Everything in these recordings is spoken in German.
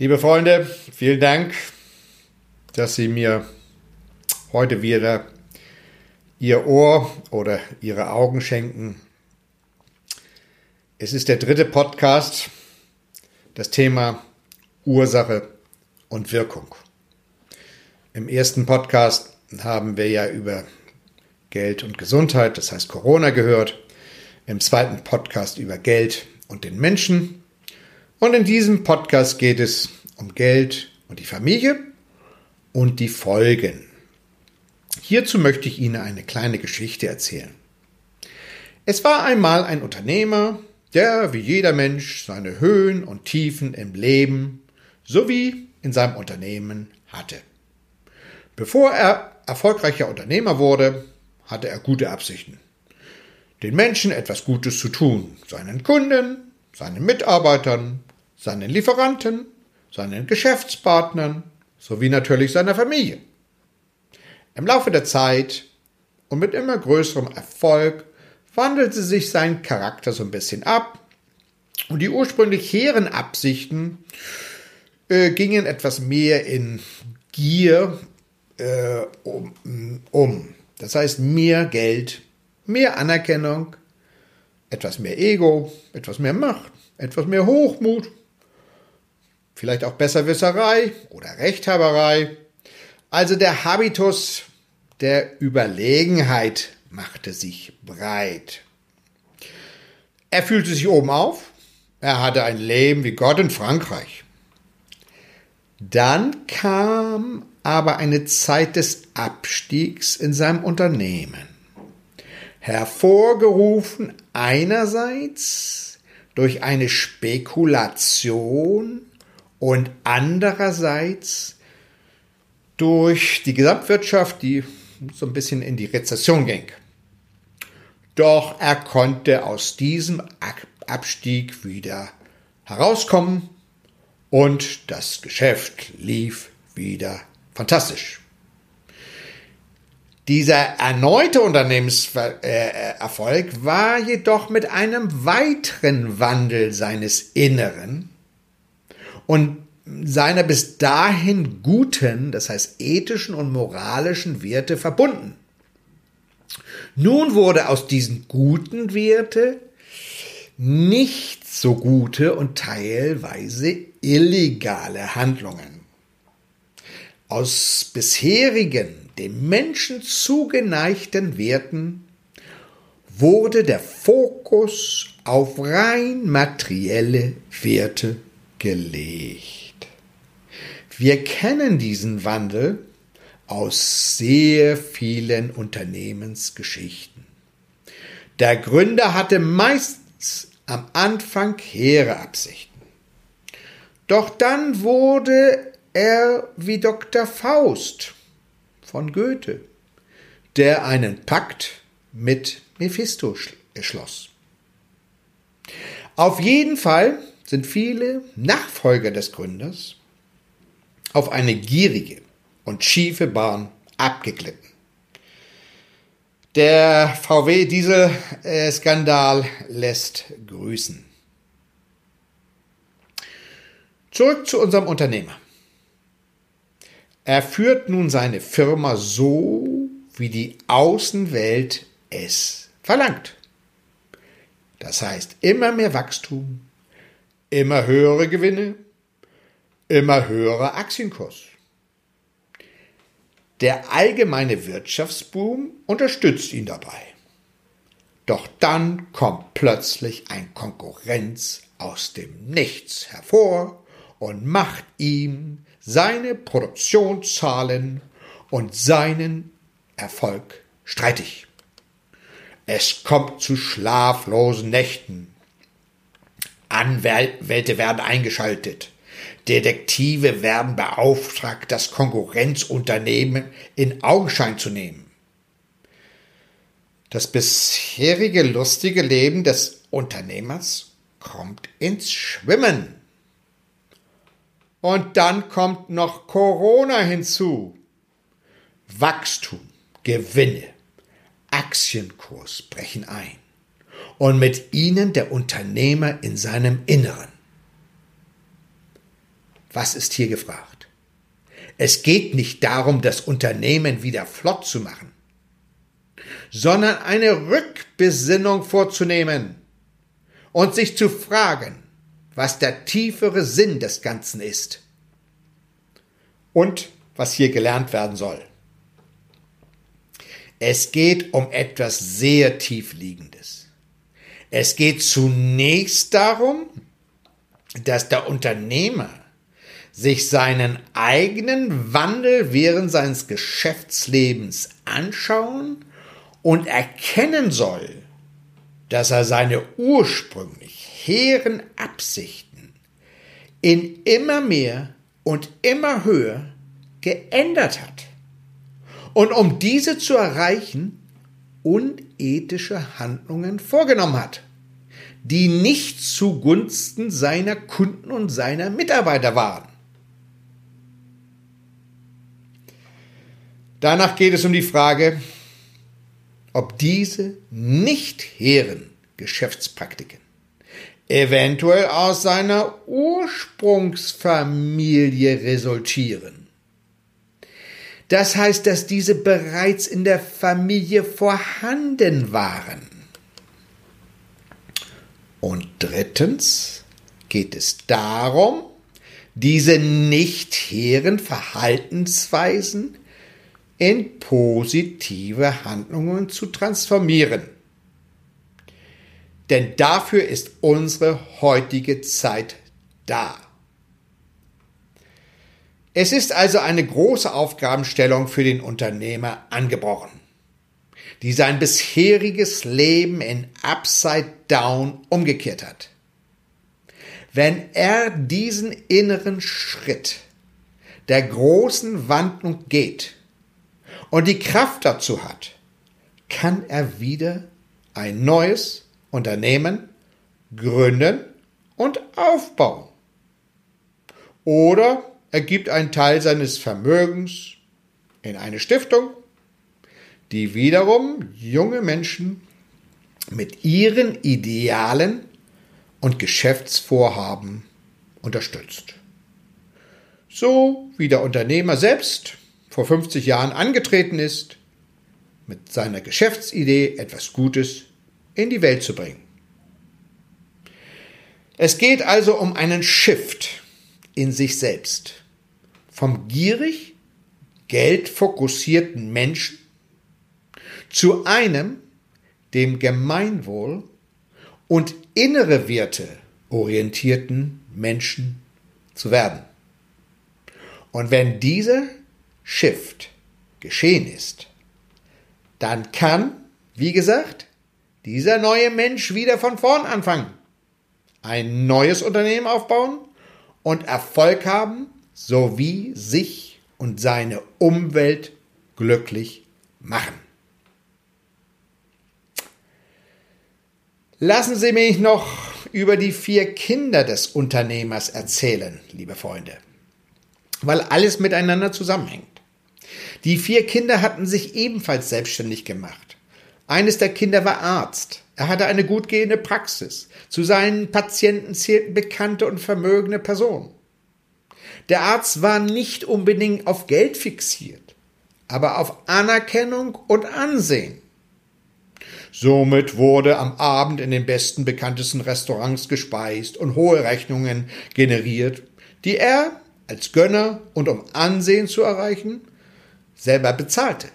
Liebe Freunde, vielen Dank, dass Sie mir heute wieder Ihr Ohr oder Ihre Augen schenken. Es ist der dritte Podcast, das Thema Ursache und Wirkung. Im ersten Podcast haben wir ja über Geld und Gesundheit, das heißt Corona, gehört. Im zweiten Podcast über Geld und den Menschen. Und in diesem Podcast geht es um Geld und die Familie und die Folgen. Hierzu möchte ich Ihnen eine kleine Geschichte erzählen. Es war einmal ein Unternehmer, der wie jeder Mensch seine Höhen und Tiefen im Leben sowie in seinem Unternehmen hatte. Bevor er erfolgreicher Unternehmer wurde, hatte er gute Absichten. Den Menschen etwas Gutes zu tun, seinen Kunden, seinen Mitarbeitern, seinen Lieferanten, seinen Geschäftspartnern sowie natürlich seiner Familie. Im Laufe der Zeit und mit immer größerem Erfolg wandelte sich sein Charakter so ein bisschen ab und die ursprünglich hehren Absichten äh, gingen etwas mehr in Gier äh, um, um. Das heißt mehr Geld, mehr Anerkennung, etwas mehr Ego, etwas mehr Macht, etwas mehr Hochmut, vielleicht auch Besserwisserei oder Rechthaberei. Also der Habitus der Überlegenheit machte sich breit. Er fühlte sich oben auf, er hatte ein Leben wie Gott in Frankreich. Dann kam aber eine Zeit des Abstiegs in seinem Unternehmen, hervorgerufen einerseits durch eine Spekulation und andererseits durch die Gesamtwirtschaft, die so ein bisschen in die Rezession ging. Doch er konnte aus diesem Abstieg wieder herauskommen und das Geschäft lief wieder fantastisch. Dieser erneute Unternehmenserfolg war jedoch mit einem weiteren Wandel seines Inneren und seiner bis dahin guten, das heißt ethischen und moralischen Werte verbunden. Nun wurde aus diesen guten Werte nicht so gute und teilweise illegale Handlungen. Aus bisherigen, dem Menschen zugeneigten Werten wurde der Fokus auf rein materielle Werte gelegt. Wir kennen diesen Wandel aus sehr vielen Unternehmensgeschichten. Der Gründer hatte meistens am Anfang hehre Absichten. Doch dann wurde er wie Dr. Faust von Goethe, der einen Pakt mit Mephisto schloss. Auf jeden Fall sind viele Nachfolger des Gründers auf eine gierige, und schiefe Bahn abgeglitten. Der VW-Diesel-Skandal lässt grüßen. Zurück zu unserem Unternehmer. Er führt nun seine Firma so, wie die Außenwelt es verlangt. Das heißt immer mehr Wachstum, immer höhere Gewinne, immer höherer Aktienkurs. Der allgemeine Wirtschaftsboom unterstützt ihn dabei. Doch dann kommt plötzlich ein Konkurrenz aus dem Nichts hervor und macht ihm seine Produktionszahlen und seinen Erfolg streitig. Es kommt zu schlaflosen Nächten. Anwälte werden eingeschaltet. Detektive werden beauftragt, das Konkurrenzunternehmen in Augenschein zu nehmen. Das bisherige lustige Leben des Unternehmers kommt ins Schwimmen. Und dann kommt noch Corona hinzu. Wachstum, Gewinne, Aktienkurs brechen ein. Und mit ihnen der Unternehmer in seinem Inneren. was ist hier gefragt? Es geht nicht darum, das Unternehmen wieder flott zu machen, sondern eine Rückbesinnung vorzunehmen und sich zu fragen, was der tiefere Sinn des Ganzen ist und was hier gelernt werden soll. Es geht um etwas sehr tiefliegendes. Es geht zunächst darum, dass der Unternehmer sich seinen eigenen Wandel während seines Geschäftslebens anschauen und erkennen soll, dass er seine ursprünglich hehren Absichten in immer mehr und immer höher geändert hat. Und um diese zu erreichen, unethische Handlungen vorgenommen hat, die nicht zugunsten seiner Kunden und seiner Mitarbeiter waren. Danach geht es um die Frage, ob diese nicht hehren Geschäftspraktiken eventuell aus seiner Ursprungsfamilie resultieren. Das heißt, dass diese bereits in der Familie vorhanden waren. Und drittens geht es darum, diese nicht hehren Verhaltensweisen in positive Handlungen zu transformieren. Denn dafür ist unsere heutige Zeit da. Es ist also eine große Aufgabenstellung für den Unternehmer angebrochen, die sein bisheriges Leben in Upside Down umgekehrt hat. Wenn er diesen inneren Schritt der großen Wandlung geht, und die Kraft dazu hat, kann er wieder ein neues Unternehmen gründen und aufbauen. Oder er gibt einen Teil seines Vermögens in eine Stiftung, die wiederum junge Menschen mit ihren Idealen und Geschäftsvorhaben unterstützt. So wie der Unternehmer selbst vor 50 Jahren angetreten ist, mit seiner Geschäftsidee etwas Gutes in die Welt zu bringen. Es geht also um einen Shift in sich selbst. Vom gierig, geldfokussierten Menschen zu einem, dem Gemeinwohl und innere Werte orientierten Menschen zu werden. Und wenn dieser Shift geschehen ist, dann kann, wie gesagt, dieser neue Mensch wieder von vorn anfangen, ein neues Unternehmen aufbauen und Erfolg haben, sowie sich und seine Umwelt glücklich machen. Lassen Sie mich noch über die vier Kinder des Unternehmers erzählen, liebe Freunde, weil alles miteinander zusammenhängt. Die vier Kinder hatten sich ebenfalls selbstständig gemacht. Eines der Kinder war Arzt. Er hatte eine gut gehende Praxis. Zu seinen Patienten zählten bekannte und vermögende Personen. Der Arzt war nicht unbedingt auf Geld fixiert, aber auf Anerkennung und Ansehen. Somit wurde am Abend in den besten bekanntesten Restaurants gespeist und hohe Rechnungen generiert, die er als Gönner und um Ansehen zu erreichen selber bezahlte.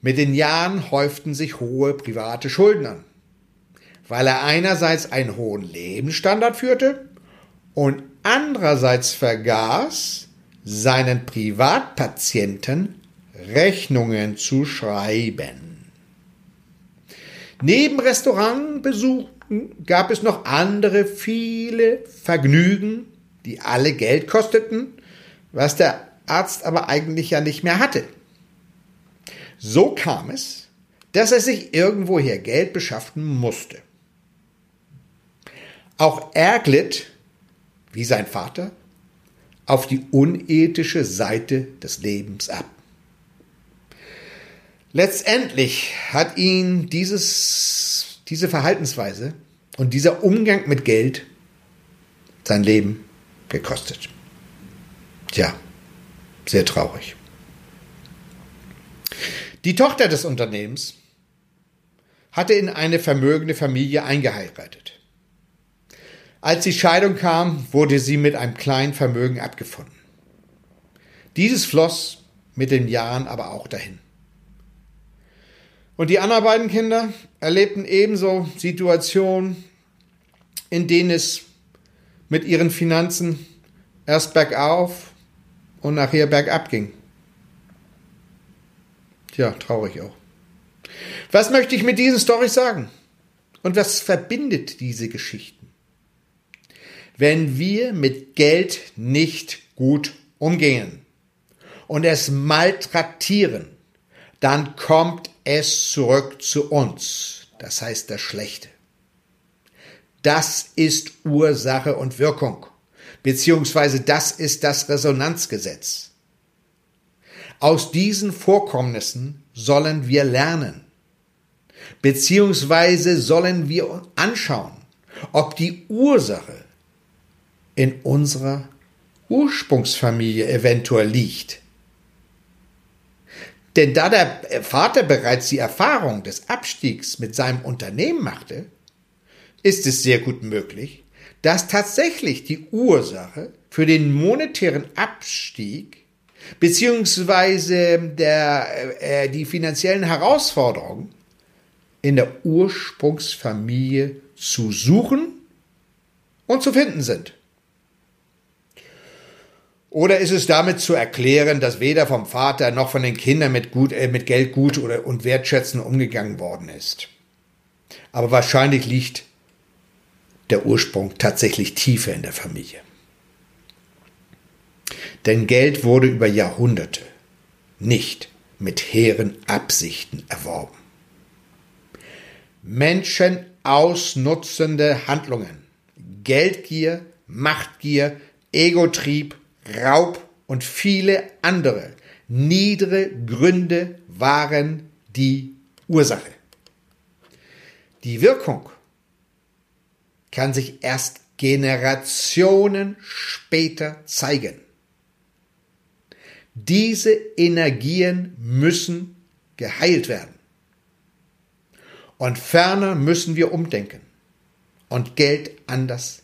Mit den Jahren häuften sich hohe private Schulden an, weil er einerseits einen hohen Lebensstandard führte und andererseits vergaß, seinen Privatpatienten Rechnungen zu schreiben. Neben Restaurantbesuchen gab es noch andere viele Vergnügen, die alle Geld kosteten, was der Arzt aber eigentlich ja nicht mehr hatte. So kam es, dass er sich irgendwoher Geld beschaffen musste. Auch er glitt, wie sein Vater, auf die unethische Seite des Lebens ab. Letztendlich hat ihn dieses, diese Verhaltensweise und dieser Umgang mit Geld sein Leben gekostet. Tja, sehr traurig. Die Tochter des Unternehmens hatte in eine vermögende Familie eingeheiratet. Als die Scheidung kam, wurde sie mit einem kleinen Vermögen abgefunden. Dieses floss mit den Jahren aber auch dahin. Und die anderen beiden Kinder erlebten ebenso Situationen, in denen es mit ihren Finanzen erst bergauf und nachher bergab ging. Tja, traurig auch. Was möchte ich mit diesen Storys sagen? Und was verbindet diese Geschichten? Wenn wir mit Geld nicht gut umgehen und es maltraktieren, dann kommt es zurück zu uns. Das heißt das Schlechte. Das ist Ursache und Wirkung, beziehungsweise das ist das Resonanzgesetz. Aus diesen Vorkommnissen sollen wir lernen, beziehungsweise sollen wir anschauen, ob die Ursache in unserer Ursprungsfamilie eventuell liegt. Denn da der Vater bereits die Erfahrung des Abstiegs mit seinem Unternehmen machte, ist es sehr gut möglich, dass tatsächlich die Ursache für den monetären Abstieg beziehungsweise der, äh, die finanziellen Herausforderungen in der Ursprungsfamilie zu suchen und zu finden sind. Oder ist es damit zu erklären, dass weder vom Vater noch von den Kindern mit, gut, äh, mit Geld gut oder, und wertschätzend umgegangen worden ist? Aber wahrscheinlich liegt der Ursprung tatsächlich tiefer in der Familie. Denn Geld wurde über Jahrhunderte nicht mit hehren Absichten erworben. Menschen ausnutzende Handlungen, Geldgier, Machtgier, Egotrieb, Raub und viele andere niedere Gründe waren die Ursache. Die Wirkung kann sich erst Generationen später zeigen. Diese Energien müssen geheilt werden. Und ferner müssen wir umdenken und Geld anders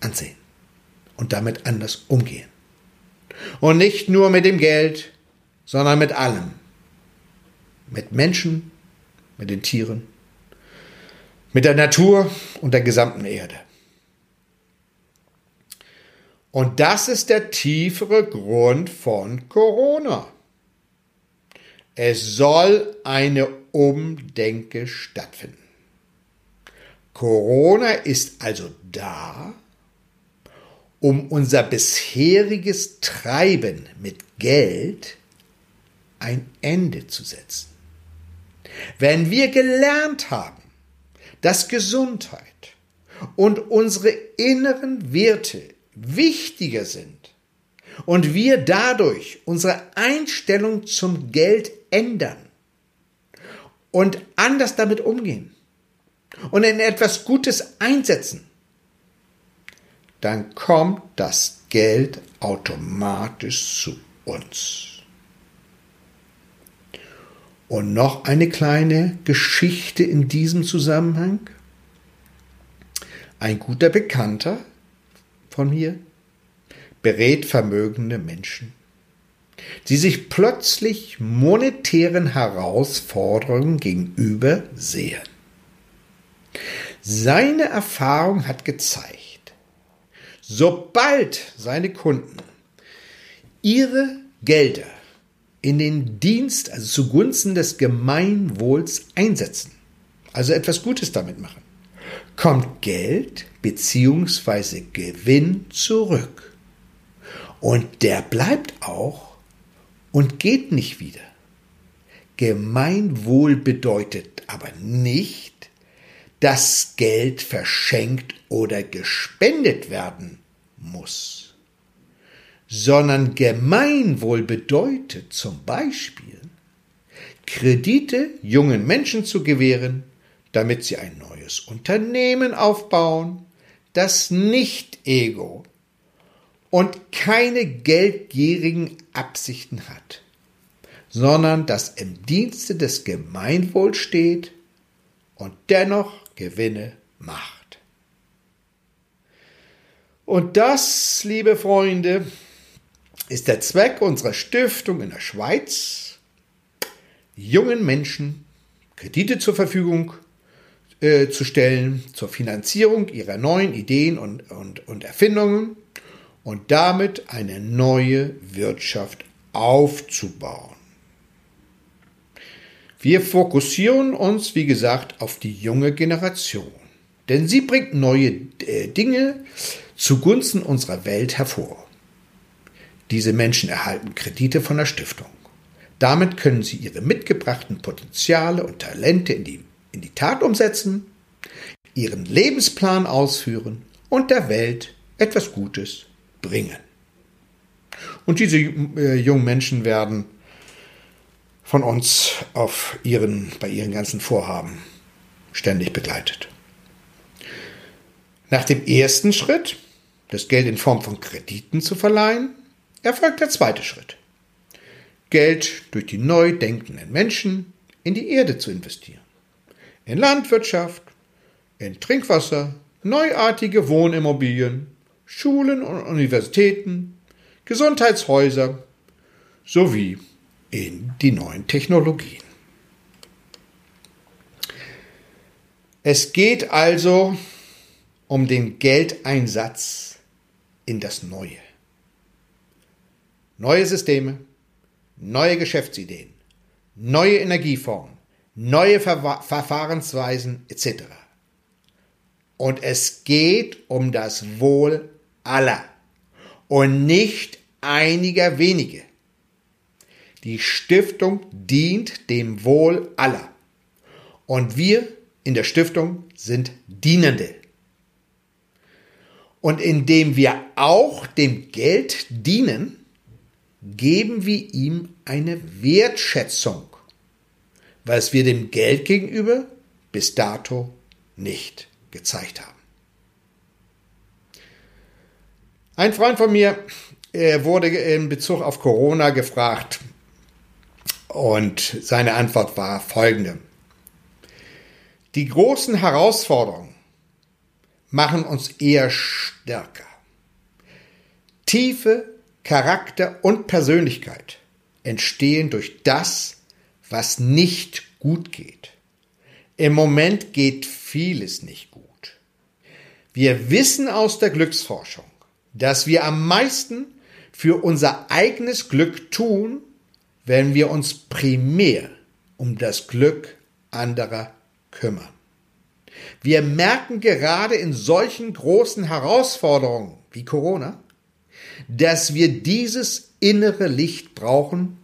ansehen und damit anders umgehen. Und nicht nur mit dem Geld, sondern mit allem. Mit Menschen, mit den Tieren mit der Natur und der gesamten Erde. Und das ist der tiefere Grund von Corona. Es soll eine Umdenke stattfinden. Corona ist also da, um unser bisheriges Treiben mit Geld ein Ende zu setzen. Wenn wir gelernt haben, dass Gesundheit und unsere inneren Werte wichtiger sind und wir dadurch unsere Einstellung zum Geld ändern und anders damit umgehen und in etwas Gutes einsetzen, dann kommt das Geld automatisch zu uns. Und noch eine kleine Geschichte in diesem Zusammenhang. Ein guter Bekannter von mir berät vermögende Menschen, die sich plötzlich monetären Herausforderungen gegenüber sehen. Seine Erfahrung hat gezeigt, sobald seine Kunden ihre Gelder in den Dienst, also zugunsten des Gemeinwohls einsetzen, also etwas Gutes damit machen, kommt Geld bzw. Gewinn zurück. Und der bleibt auch und geht nicht wieder. Gemeinwohl bedeutet aber nicht, dass Geld verschenkt oder gespendet werden muss sondern Gemeinwohl bedeutet zum Beispiel, Kredite jungen Menschen zu gewähren, damit sie ein neues Unternehmen aufbauen, das nicht Ego und keine geldgierigen Absichten hat, sondern das im Dienste des Gemeinwohls steht und dennoch Gewinne macht. Und das, liebe Freunde, ist der Zweck unserer Stiftung in der Schweiz, jungen Menschen Kredite zur Verfügung äh, zu stellen zur Finanzierung ihrer neuen Ideen und, und, und Erfindungen und damit eine neue Wirtschaft aufzubauen. Wir fokussieren uns, wie gesagt, auf die junge Generation, denn sie bringt neue äh, Dinge zugunsten unserer Welt hervor. Diese Menschen erhalten Kredite von der Stiftung. Damit können sie ihre mitgebrachten Potenziale und Talente in die, in die Tat umsetzen, ihren Lebensplan ausführen und der Welt etwas Gutes bringen. Und diese äh, jungen Menschen werden von uns auf ihren, bei ihren ganzen Vorhaben ständig begleitet. Nach dem ersten Schritt, das Geld in Form von Krediten zu verleihen, erfolgt der zweite Schritt. Geld durch die neu denkenden Menschen in die Erde zu investieren. In Landwirtschaft, in Trinkwasser, neuartige Wohnimmobilien, Schulen und Universitäten, Gesundheitshäuser sowie in die neuen Technologien. Es geht also um den Geldeinsatz in das Neue. Neue Systeme, neue Geschäftsideen, neue Energieformen, neue Ver Verfahrensweisen etc. Und es geht um das Wohl aller und nicht einiger wenige. Die Stiftung dient dem Wohl aller. Und wir in der Stiftung sind Dienende. Und indem wir auch dem Geld dienen, geben wir ihm eine Wertschätzung, was wir dem Geld gegenüber bis dato nicht gezeigt haben. Ein Freund von mir wurde in Bezug auf Corona gefragt und seine Antwort war folgende. Die großen Herausforderungen machen uns eher stärker. Tiefe Charakter und Persönlichkeit entstehen durch das, was nicht gut geht. Im Moment geht vieles nicht gut. Wir wissen aus der Glücksforschung, dass wir am meisten für unser eigenes Glück tun, wenn wir uns primär um das Glück anderer kümmern. Wir merken gerade in solchen großen Herausforderungen wie Corona, dass wir dieses innere Licht brauchen,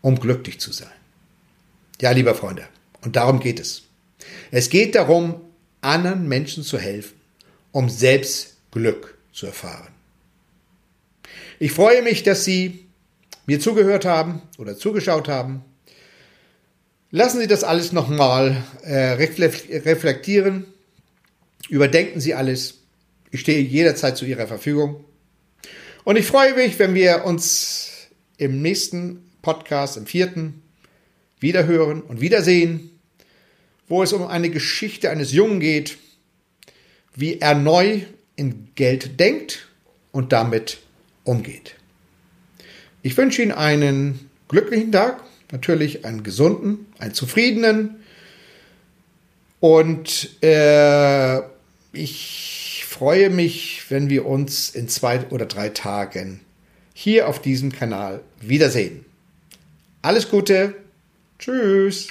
um glücklich zu sein. Ja, lieber Freunde, und darum geht es. Es geht darum, anderen Menschen zu helfen, um selbst Glück zu erfahren. Ich freue mich, dass Sie mir zugehört haben oder zugeschaut haben. Lassen Sie das alles nochmal äh, reflektieren. Überdenken Sie alles. Ich stehe jederzeit zu Ihrer Verfügung. Und ich freue mich, wenn wir uns im nächsten Podcast, im vierten, wiederhören und wiedersehen, wo es um eine Geschichte eines Jungen geht, wie er neu in Geld denkt und damit umgeht. Ich wünsche Ihnen einen glücklichen Tag, natürlich einen gesunden, einen zufriedenen und äh, ich freue mich, wenn wir uns in zwei oder drei Tagen hier auf diesem Kanal wiedersehen. Alles Gute, tschüss.